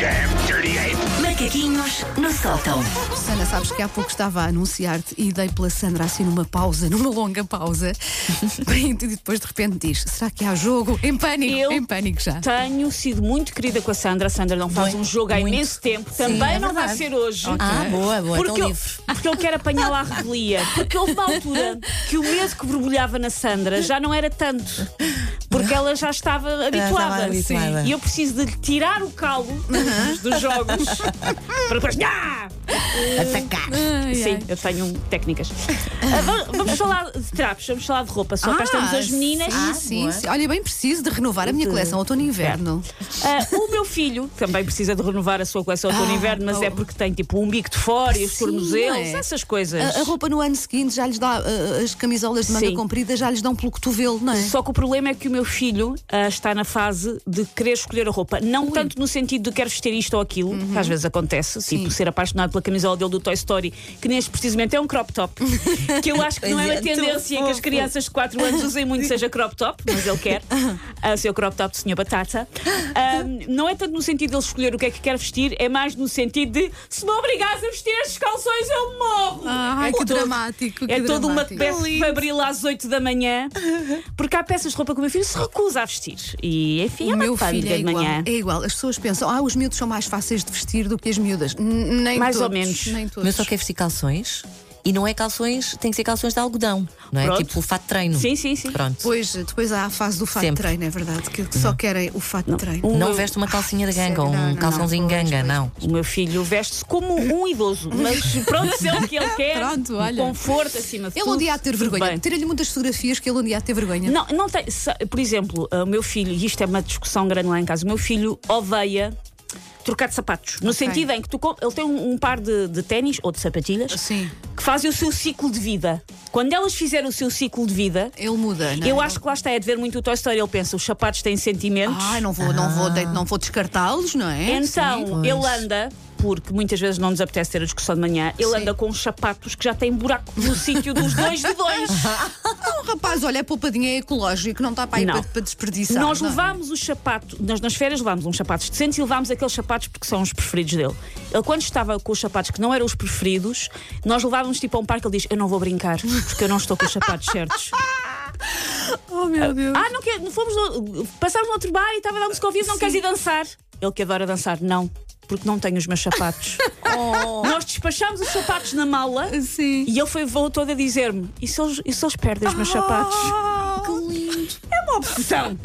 damn dirty ape! Macaquinhos no sótão. Sana, sabes que há pouco estava a anunciar-te e dei pela Sandra assim numa pausa, numa longa pausa. e depois de repente diz: será que há jogo? Em pânico, Eu em pânico já. Tenho sido muito querida com a Sandra. A Sandra não faz Muito, um jogo há muito. imenso tempo. Sim, Também é não vai verdade. ser hoje. Ah, boa, boa, Porque eu, livre. porque eu quero apanhá-la à revelia. Porque houve uma altura que o medo que borbulhava na Sandra já não era tanto. Porque ela já estava habituada. habituada. E eu preciso de lhe tirar o calo dos jogos para depois. Nhá! Atacar. Ai, Sim, ai. eu tenho técnicas. Ah, vamos, falar de trapos, vamos falar de roupa. Só cá estamos as meninas. Sim, sim, sim. Olha, bem preciso de renovar a minha coleção outono e inverno. Ah, o meu filho também precisa de renovar a sua coleção outono e inverno, mas oh. é porque tem tipo um bico de fora e os tornozelos, não é? essas coisas. A, a roupa no ano seguinte já lhes dá, ah, as camisolas de manga Sim. comprida já lhes dão pelo cotovelo, não é? Só que o problema é que o meu filho ah, está na fase de querer escolher a roupa. Não tanto no sentido de quero vestir isto ou aquilo, que às vezes acontece, tipo ser apaixonado pela camisola dele do Toy Story, que neste precisamente é um crop top. que eu acho que não é uma é, tendência que as crianças de 4 anos usem muito, seja crop top, mas ele quer. Ah, seu crop top de Senhor Batata. Ah, não é tanto no sentido de ele escolher o que é que quer vestir, é mais no sentido de se me obrigares a vestir estes calções, eu morro. Ai, É que todo- dramático. que é todo uma peça febril às 8 da manhã, porque há peças de roupa que o meu filho se recusa a vestir. E enfim, é O uma meu filho é de igual, manhã. é igual. As pessoas pensam, ah, os miúdos são mais fáceis de vestir do que as miúdas. N- Nem Mais ou todos, menos. Nem O todos. meu só quer vestir calções e não é calções, tem que ser calções de algodão, não é? Pronto. Tipo o fato de treino. Sim, sim, sim. Pronto. Depois, depois há a fase do fato de treino, é verdade, que só querem o fato de treino. O Não meu- veste uma calcinha de ganga ou Não, um não, calçãozinho não, ganga, pois. não. O meu filho veste-se como um idoso, mas pronto, se é o que ele quer. Pronto, olha. Conforto acima de Ele tudo. um dia há de ter vergonha. Tira-lhe muitas fotografias que ele um dia há de ter vergonha. Não, não tem. Por exemplo, o meu filho, e isto é uma discussão grande lá em casa, o meu filho odeia trocar de sapatos. No Ok. sentido em que tu, ele tem um, um par de, de ténis ou de sapatilhas Sim. que fazem o seu ciclo de vida. Quando elas fizerem o seu ciclo de vida, Ele muda, não é? eu acho que lá está, é de ver muito o Toy Story. Ele pensa, os sapatos têm sentimentos. Ai, não vou, não vou, de- não vou descartá-los, não é? então, Sim. ele anda, porque muitas vezes não nos apetece ter a discussão de manhã, ele Sim. anda com os sapatos que já têm buraco no sítio dos dois de dois. Não, rapaz, olha, a poupadinha é ecológico, não está para para, para desperdiçar. Nós não é? levámos os sapatos, nós nas férias levámos uns sapatos decentes e levámos aqueles sapatos porque são os preferidos dele. Ele, quando estava com os sapatos que não eram os preferidos, nós levávamos tipo a um parque. Ele diz: Eu não vou brincar porque eu não estou com os sapatos certos. Oh, meu Deus. ah, não quer, fomos no, passámos no outro bar e estava a dar música ao vivo, não queres ir dançar? Ele que adora dançar, não, porque não tenho os meus sapatos. Nós despachámos os sapatos na mala Sim. e ele foi voo todo a dizer-me: e se eles, e se eles perdem os meus sapatos? que lindo. É uma obsessão.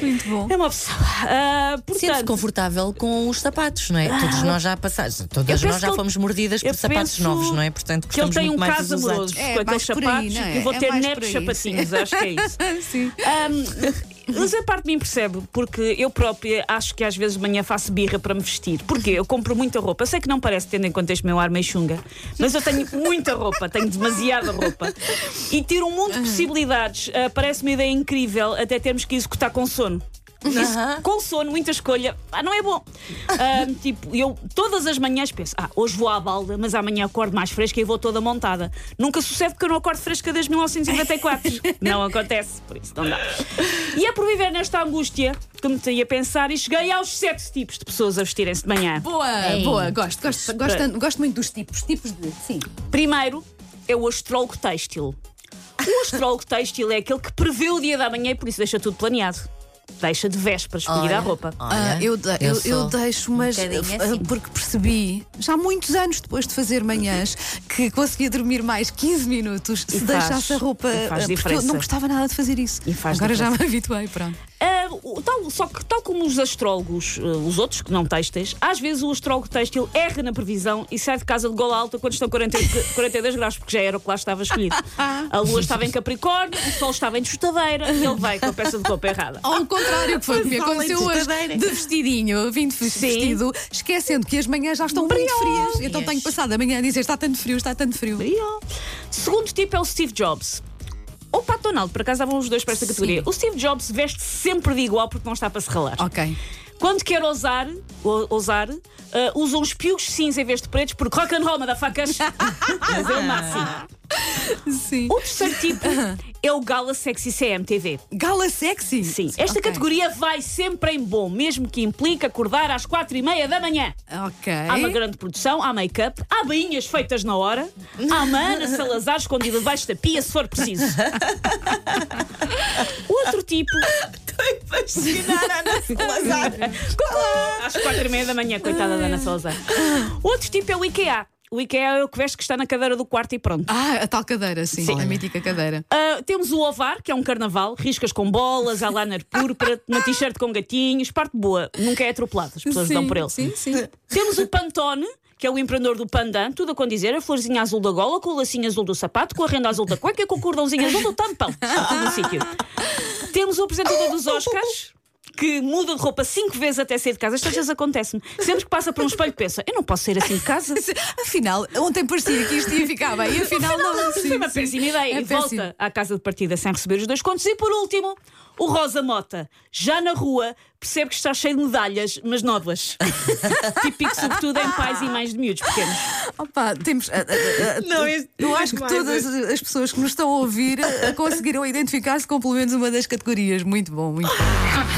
Muito bom. É uma obsessão. Ah, Sentes portanto, confortável com os sapatos, não é? Todos nós já passamos, todas nós já fomos mordidas por sapatos novos, não é? Portanto, que ele tem um muito mais caso amoroso. É, com aqueles aí, sapatos não é? que eu vou É ter netos aí, sapatinhos, acho que é isso. Sim. Ahm, mas a parte de mim percebe, porque eu própria acho que às vezes de manhã faço birra para me vestir. Porque eu compro muita roupa. Sei que não parece, tendo em conta este meu ar meio chunga, mas eu tenho muita roupa, tenho demasiada roupa. E ter um mundo de possibilidades ah, parece uma ideia incrível até termos que executar com sono. Isso, com sono, muita escolha, ah, não é bom. Ahm, tipo, eu todas as manhãs penso, ah, hoje vou à balda, mas amanhã acordo mais fresca e vou toda montada. Nunca sucede porque eu não acordo fresca desde 1994. não acontece, por isso não dá. E é por viver nesta angústia que me tinha a pensar e cheguei aos sete tipos de pessoas a vestirem-se de manhã. Boa, Ei. boa, gosto, gosto, gosto, gosto muito dos tipos, tipos de. Sim. Primeiro é o astrólogo têxtil. O astrólogo têxtil é aquele que prevê o dia da manhã e por isso deixa tudo planeado. Deixa de vésperas escolher a roupa. olha, Ah, eu, de- eu, eu sou deixo, um mas bocadinho ah, assim. porque percebi, já há muitos anos depois de fazer manhãs, que conseguia dormir mais 15 minutos se E faz, deixasse a roupa. e faz ah, porque eu diferença. não gostava nada de fazer isso. E faz Agora já me diferença. habituei, pronto. O- tal, só que, tal como os astrólogos, ah, os outros que não têxteis, às vezes o astrólogo têxtil erra na previsão e sai de casa de gola alta quando estão 40, 42 graus, porque já era o que lá estava escolhido. A lua estava em Capricórnio, o sol estava em Justadeira e ele veio com a peça de roupa errada. Ao contrário, que foi o que me aconteceu hoje. De vestidinho, vim de vestido, esquecendo que as manhãs já estão muito frias. Então tenho passado a manhã a dizer está tanto frio, está tanto frio. Segundo tipo é o Steve Jobs. Ou o Pato Donald, por acaso estavam os dois para esta categoria. O Steve Jobs veste sempre de igual porque não está para se ralar. Ok. Quando quer ousar, ou- ousar ah, usa uns pios cinza em vez de pretos porque rock and roll, motherfuckers. Mas é o máximo. Sim. O terceiro tipo é o Gala Sexy CMTV. Gala sexy? Sim, esta Ok. categoria vai sempre em bom, mesmo que implique acordar às quatro e meia da manhã. Ok. Há uma grande produção, há make-up, há bainhas feitas na hora, há uma Ana Salazar escondida debaixo da pia, se for preciso. Outro tipo, Fascinar a Ana Salazar. às quatro e meia da manhã, coitada da Ana Salazar. O outro tipo é o IKEA. O IKEA é o que veste que está na cadeira do quarto e pronto. Ah, a tal cadeira, sim. Sim. A mítica cadeira. Ah, temos o Ovar, que é um carnaval, riscas com bolas, a liner púrpura, uma t-shirt com gatinhos, parte boa, nunca é atropelado, as pessoas sim, dão por ele. Sim, sim. Temos o Pantone, que é o empreendedor do Pandan, tudo a condizer, a florzinha azul da gola, com o lacinho azul do sapato, com a renda azul da cueca com o cordãozinho azul do tampão. Está tudo no sítio. Temos o apresentador dos Oscars. Que muda de roupa cinco vezes até sair de casa. Estas vezes acontece-me. Sempre que passa por um espelho, pensa: eu não posso sair assim de casa. Afinal, ontem parecia que isto ia ficar bem e afinal não. Sim, Foi uma sim. péssima ideia. É e volta péssimo. à casa de partida sem receber os dois contos. E por último, o Rosa Mota, já na rua, percebe que está cheio de medalhas, mas nódoas. Típico, sobretudo, em pais e mães de miúdos pequenos. Opa, temos. Não, este- eu acho que todas as pessoas que nos estão a ouvir ah, conseguiram identificar-se com pelo menos uma das categorias. Muito bom, muito bom.